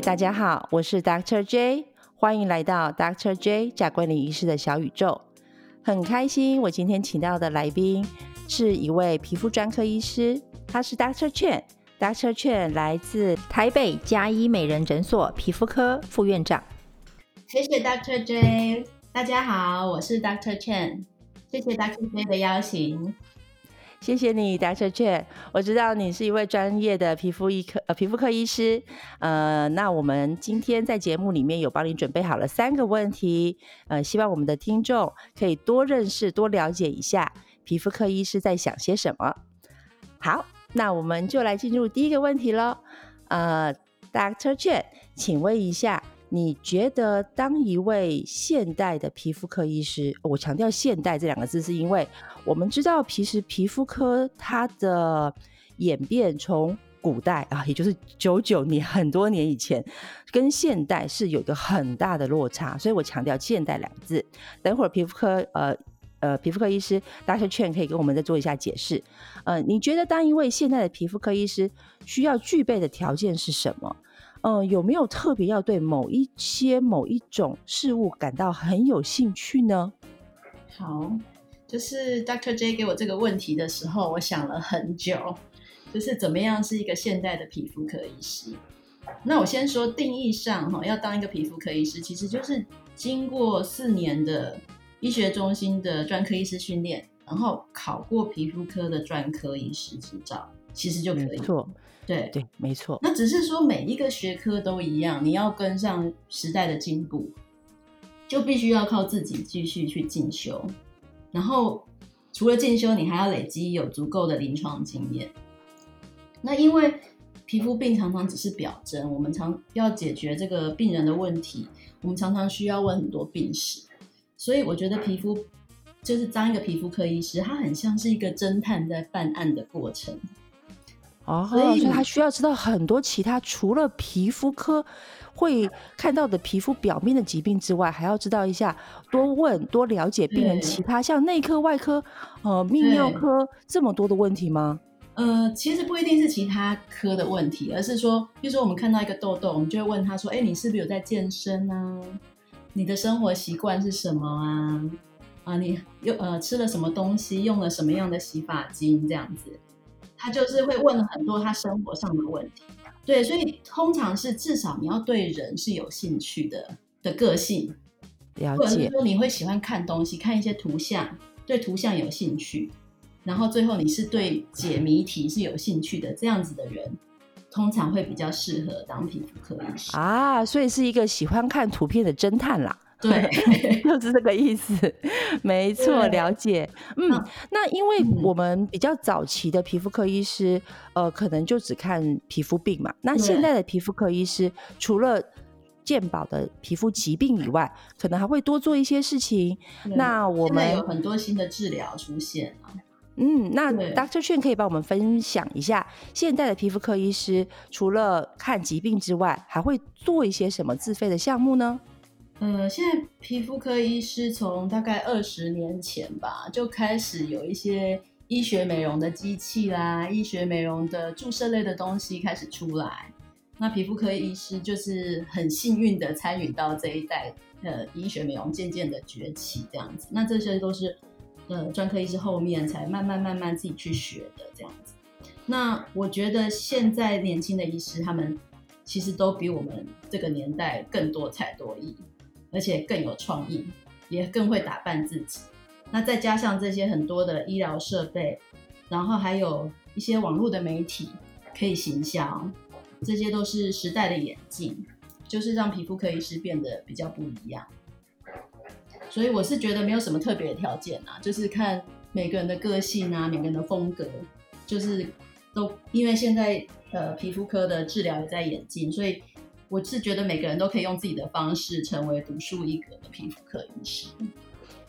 大家好，我是 Doctor J，欢迎来到 Doctor J 贾桂林医师的小宇宙。很开心，我今天请到的来宾是一位皮肤专科医师，他是 Doctor Chen。Doctor Chen 来自台北嘉医美人诊所皮肤科副院长。谢谢 Doctor J，大家好，我是 Doctor Chen，谢谢 Doctor J 的邀请。谢谢你，Dr. Chen。我知道你是一位专业的皮肤医科呃皮肤科医师，呃，那我们今天在节目里面有帮你准备好了三个问题，呃，希望我们的听众可以多认识、多了解一下皮肤科医师在想些什么。好，那我们就来进入第一个问题喽。呃，Dr. Chen，请问一下。你觉得当一位现代的皮肤科医师，我强调“现代”这两个字，是因为我们知道，其实皮肤科它的演变从古代啊，也就是九九年很多年以前，跟现代是有一个很大的落差，所以我强调“现代”两个字。等会儿皮肤科呃呃皮肤科医师大家劝可以跟我们再做一下解释。呃，你觉得当一位现代的皮肤科医师需要具备的条件是什么？嗯，有没有特别要对某一些某一种事物感到很有兴趣呢？好，就是 Dr. J 给我这个问题的时候，我想了很久，就是怎么样是一个现代的皮肤科医师。那我先说定义上哈，要当一个皮肤科医师，其实就是经过四年的医学中心的专科医师训练，然后考过皮肤科的专科医师执照，其实就可以。错。对对，没错。那只是说每一个学科都一样，你要跟上时代的进步，就必须要靠自己继续去进修。然后除了进修，你还要累积有足够的临床经验。那因为皮肤病常常只是表征，我们常要解决这个病人的问题，我们常常需要问很多病史。所以我觉得皮肤就是当一个皮肤科医师，他很像是一个侦探在办案的过程。哦，所以他需要知道很多其他除了皮肤科会看到的皮肤表面的疾病之外，还要知道一下，多问多了解病人其他像内科、外科、呃泌尿科这么多的问题吗？呃，其实不一定是其他科的问题，而是说，比如说我们看到一个痘痘，我们就会问他说：“哎，你是不是有在健身啊？你的生活习惯是什么啊？啊，你又呃吃了什么东西？用了什么样的洗发精？这样子。”他就是会问很多他生活上的问题，对，所以通常是至少你要对人是有兴趣的的个性，了解。说你会喜欢看东西，看一些图像，对图像有兴趣，然后最后你是对解谜题是有兴趣的，这样子的人通常会比较适合当皮肤科医师啊，所以是一个喜欢看图片的侦探啦。对，就是这个意思，没错，了解。嗯，那因为我们比较早期的皮肤科医师，呃，可能就只看皮肤病嘛。那现在的皮肤科医师，除了健保的皮肤疾病以外，可能还会多做一些事情。那我们有很多新的治疗出现啊。嗯，那 Doctor 劝可以帮我们分享一下，现在的皮肤科医师除了看疾病之外，还会做一些什么自费的项目呢？呃，现在皮肤科医师从大概二十年前吧，就开始有一些医学美容的机器啦，医学美容的注射类的东西开始出来。那皮肤科医师就是很幸运的参与到这一代呃医学美容渐渐的崛起这样子。那这些都是呃专科医师后面才慢慢慢慢自己去学的这样子。那我觉得现在年轻的医师他们其实都比我们这个年代更多才多艺。而且更有创意，也更会打扮自己。那再加上这些很多的医疗设备，然后还有一些网络的媒体可以行销，这些都是时代的演进，就是让皮肤科医师变得比较不一样。所以我是觉得没有什么特别的条件啊，就是看每个人的个性啊，每个人的风格，就是都因为现在呃皮肤科的治疗也在演进，所以。我是觉得每个人都可以用自己的方式成为独树一格的皮肤科医师。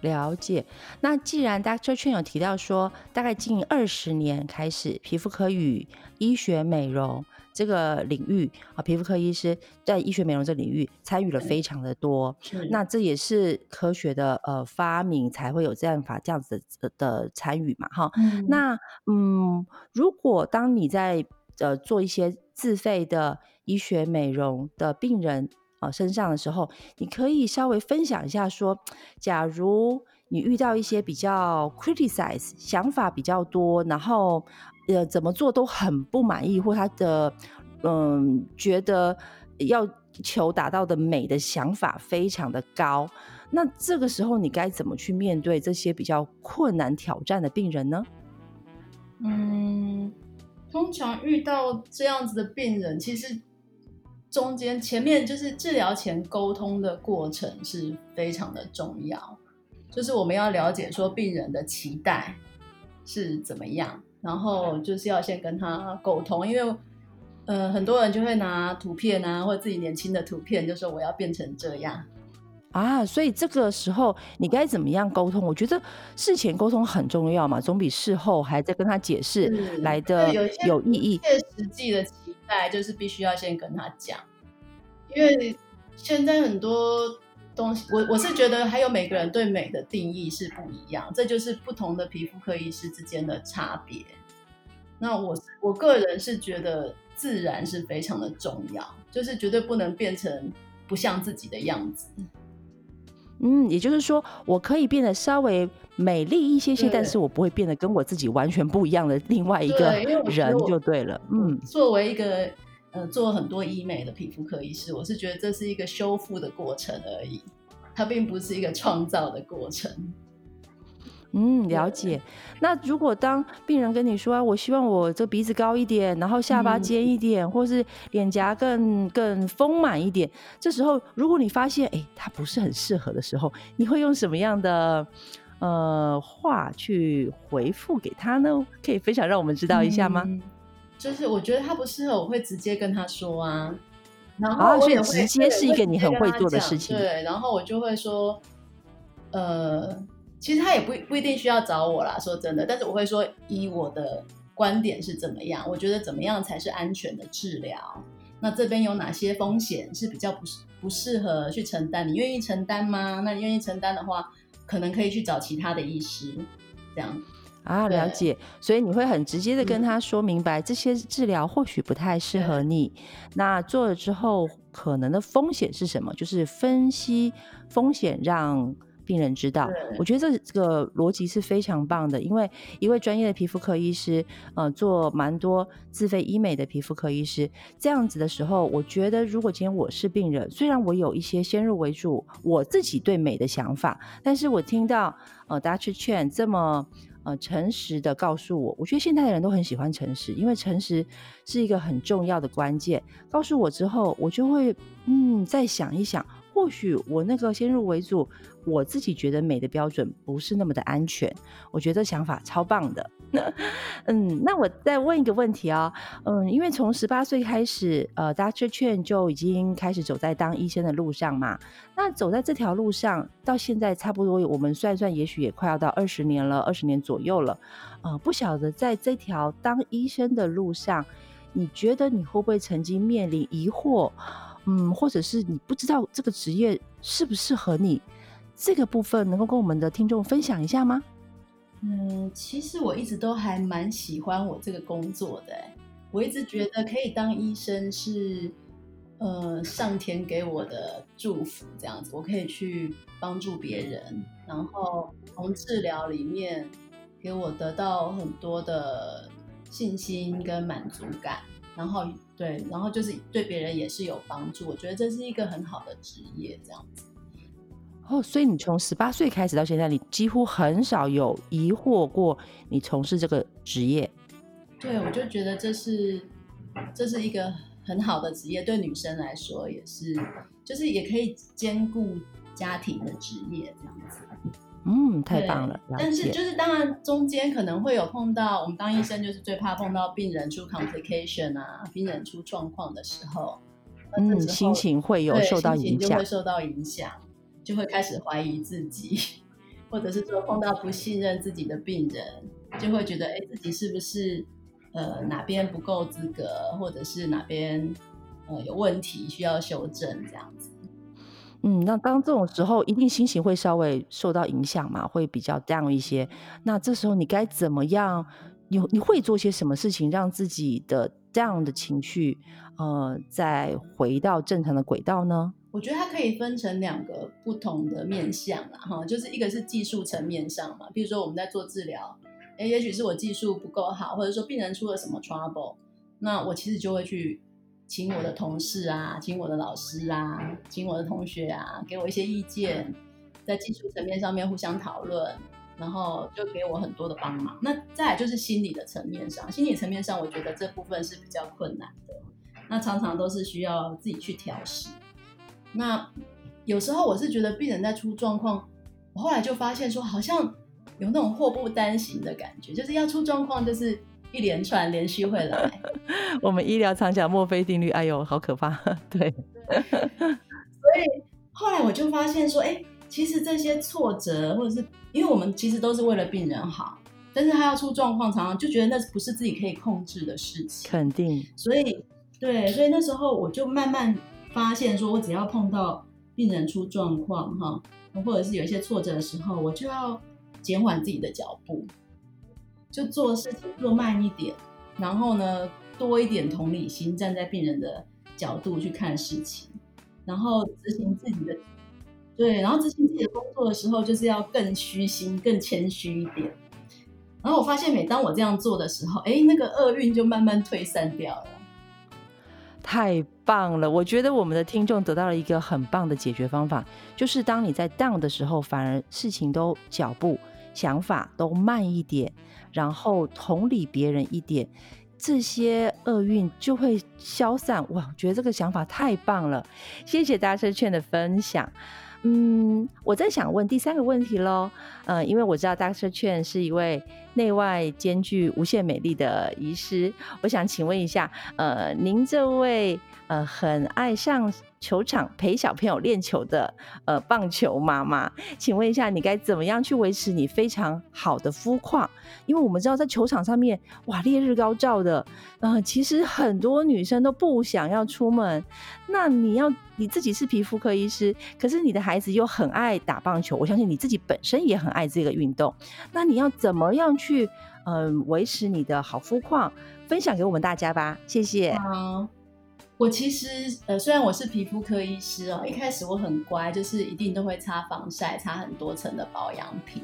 了解。那既然 Dr. Chen 有提到说，大概近二十年开始，皮肤科与医学美容这个领域啊，皮肤科医师在医学美容这领域参与了非常的多。那这也是科学的呃发明才会有这样法这样子的的参与嘛？哈。那嗯，如果当你在呃做一些自费的医学美容的病人啊身上的时候，你可以稍微分享一下，说，假如你遇到一些比较 criticize 想法比较多，然后呃怎么做都很不满意，或他的嗯觉得要求达到的美的想法非常的高，那这个时候你该怎么去面对这些比较困难挑战的病人呢？嗯，通常遇到这样子的病人，其实中间前面就是治疗前沟通的过程是非常的重要，就是我们要了解说病人的期待是怎么样，然后就是要先跟他沟通，因为呃很多人就会拿图片啊，或者自己年轻的图片，就说我要变成这样。啊，所以这个时候你该怎么样沟通？我觉得事前沟通很重要嘛，总比事后还在跟他解释来的有意义。切实际的期待就是必须要先跟他讲，因为现在很多东西，我我是觉得还有每个人对美的定义是不一样，这就是不同的皮肤科医师之间的差别。那我我个人是觉得自然是非常的重要，就是绝对不能变成不像自己的样子。嗯，也就是说，我可以变得稍微美丽一些些，但是我不会变得跟我自己完全不一样的另外一个人就对了。嗯，作为一个呃做很多医美的皮肤科医师，我是觉得这是一个修复的过程而已，它并不是一个创造的过程。嗯，了解。那如果当病人跟你说啊，我希望我这鼻子高一点，然后下巴尖一点，或是脸颊更更丰满一点，这时候如果你发现哎，他不是很适合的时候，你会用什么样的呃话去回复给他呢？可以分享让我们知道一下吗？就是我觉得他不适合，我会直接跟他说啊。然后所以直接是一个你很会做的事情。对，然后我就会说，呃。其实他也不不一定需要找我啦，说真的。但是我会说，以我的观点是怎么样？我觉得怎么样才是安全的治疗？那这边有哪些风险是比较不适不适合去承担？你愿意承担吗？那你愿意承担的话，可能可以去找其他的医师，这样啊，了解。所以你会很直接的跟他说明白，这些治疗或许不太适合你。那做了之后，可能的风险是什么？就是分析风险，让。病人知道，我觉得这这个逻辑是非常棒的，因为一位专业的皮肤科医师，呃，做蛮多自费医美的皮肤科医师，这样子的时候，我觉得如果今天我是病人，虽然我有一些先入为主我自己对美的想法，但是我听到呃，Dr. Chen 这么呃诚实的告诉我，我觉得现在的人都很喜欢诚实，因为诚实是一个很重要的关键。告诉我之后，我就会嗯再想一想。或许我那个先入为主，我自己觉得美的标准不是那么的安全。我觉得想法超棒的。嗯，那我再问一个问题啊，嗯，因为从十八岁开始，呃，Dr. Chen 就已经开始走在当医生的路上嘛。那走在这条路上，到现在差不多，我们算算，也许也快要到二十年了，二十年左右了。呃，不晓得在这条当医生的路上，你觉得你会不会曾经面临疑惑？嗯，或者是你不知道这个职业适不适合你，这个部分能够跟我们的听众分享一下吗？嗯，其实我一直都还蛮喜欢我这个工作的，我一直觉得可以当医生是，呃，上天给我的祝福，这样子，我可以去帮助别人，然后从治疗里面给我得到很多的信心跟满足感。然后对，然后就是对别人也是有帮助，我觉得这是一个很好的职业，这样子。哦，所以你从十八岁开始到现在，你几乎很少有疑惑过你从事这个职业。对，我就觉得这是这是一个很好的职业，对女生来说也是，就是也可以兼顾家庭的职业，这样子。嗯，太棒了。但是就是当然中间可能会有碰到，我们当医生就是最怕碰到病人出 complication 啊，病人出状况的时候，嗯，心情会有受到影响，就会受到影响，就会开始怀疑自己，或者是说碰到不信任自己的病人，就会觉得哎，自己是不是呃哪边不够资格，或者是哪边呃有问题需要修正这样子。嗯，那当这种时候，一定心情会稍微受到影响嘛，会比较 down 一些。那这时候你该怎么样？你你会做些什么事情，让自己的 down 的情绪，呃，再回到正常的轨道呢？我觉得它可以分成两个不同的面向啦，哈，就是一个是技术层面上嘛，比如说我们在做治疗，哎，也许是我技术不够好，或者说病人出了什么 trouble，那我其实就会去请我的同事啊，请我的老师啊，请我的同学啊，给我一些意见，在技术层面上面互相讨论，然后就给我很多的帮忙。那再来就是心理的层面上，心理层面上我觉得这部分是比较困难的，那常常都是需要自己去调试。那有时候我是觉得病人在出状况，我后来就发现说，好像有那种祸不单行的感觉，就是要出状况，就是一连串连续会来。我们医疗常讲墨菲定律，哎呦，好可怕。对，所以后来我就发现说，哎，其实这些挫折，或者是因为我们其实都是为了病人好，但是他要出状况，常常就觉得那不是自己可以控制的事情。肯定。所以，对，所以那时候我就慢慢。发现说，我只要碰到病人出状况哈，或者是有一些挫折的时候，我就要减缓自己的脚步，就做事情做慢一点，然后呢，多一点同理心，站在病人的角度去看事情，然后执行自己的对，然后执行自己的工作的时候，就是要更虚心、更谦虚一点。然后我发现，每当我这样做的时候，哎，那个厄运就慢慢退散掉了。太棒了！我觉得我们的听众得到了一个很棒的解决方法，就是当你在 down 的时候，反而事情都脚步、想法都慢一点，然后同理别人一点，这些厄运就会消散。哇，我觉得这个想法太棒了！谢谢大车券的分享。嗯，我在想问第三个问题喽。呃，因为我知道大车券是一位内外兼具、无限美丽的医师，我想请问一下，呃，您这位呃很爱上。球场陪小朋友练球的呃棒球妈妈，请问一下，你该怎么样去维持你非常好的肤况？因为我们知道在球场上面，哇，烈日高照的，呃，其实很多女生都不想要出门。那你要你自己是皮肤科医师，可是你的孩子又很爱打棒球，我相信你自己本身也很爱这个运动。那你要怎么样去嗯维持你的好肤况？分享给我们大家吧，谢谢。我其实呃，虽然我是皮肤科医师哦，一开始我很乖，就是一定都会擦防晒，擦很多层的保养品。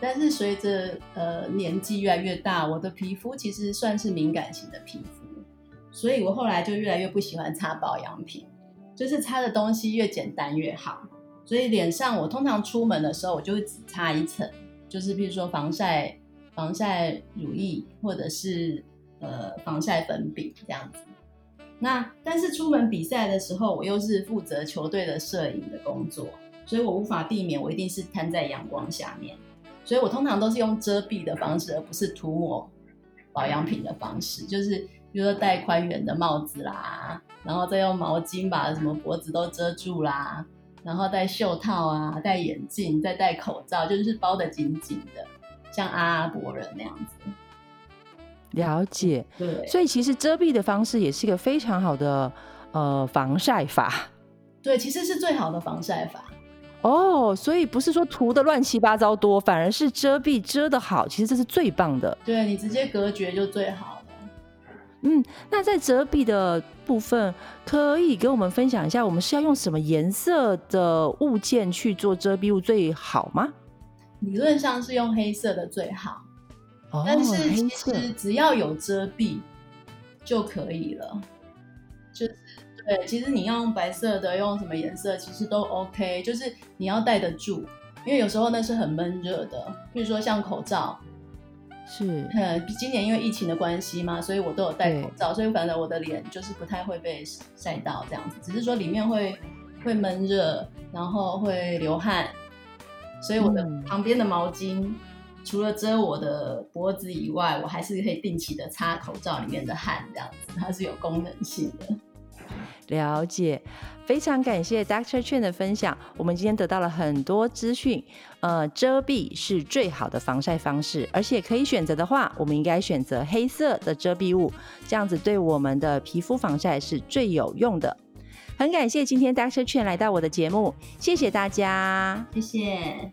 但是随着呃年纪越来越大，我的皮肤其实算是敏感型的皮肤，所以我后来就越来越不喜欢擦保养品，就是擦的东西越简单越好。所以脸上我通常出门的时候，我就会只擦一层，就是比如说防晒防晒乳液或者是呃防晒粉饼这样子。那但是出门比赛的时候，我又是负责球队的摄影的工作，所以我无法避免，我一定是摊在阳光下面，所以我通常都是用遮蔽的方式，而不是涂抹保养品的方式，就是比如说戴宽圆的帽子啦，然后再用毛巾把什么脖子都遮住啦，然后戴袖套啊，戴眼镜，再戴口罩，就是包的紧紧的，像阿拉伯人那样子。了解，对，所以其实遮蔽的方式也是一个非常好的呃防晒法。对，其实是最好的防晒法。哦，所以不是说涂的乱七八糟多，反而是遮蔽遮的好，其实这是最棒的。对你直接隔绝就最好了。嗯，那在遮蔽的部分，可以跟我们分享一下，我们是要用什么颜色的物件去做遮蔽物最好吗？理论上是用黑色的最好。但是其实只要有遮蔽就可以了，就是对，其实你要用白色的，用什么颜色其实都 OK，就是你要戴得住，因为有时候那是很闷热的，比如说像口罩，是，嗯，今年因为疫情的关系嘛，所以我都有戴口罩，所以反正我的脸就是不太会被晒到这样子，只是说里面会会闷热，然后会流汗，所以我的旁边的毛巾。除了遮我的脖子以外，我还是可以定期的擦口罩里面的汗，这样子它是有功能性的。了解，非常感谢 Doctor Chen 的分享，我们今天得到了很多资讯。呃，遮蔽是最好的防晒方式，而且可以选择的话，我们应该选择黑色的遮蔽物，这样子对我们的皮肤防晒是最有用的。很感谢今天 Doctor Chen 来到我的节目，谢谢大家，谢谢。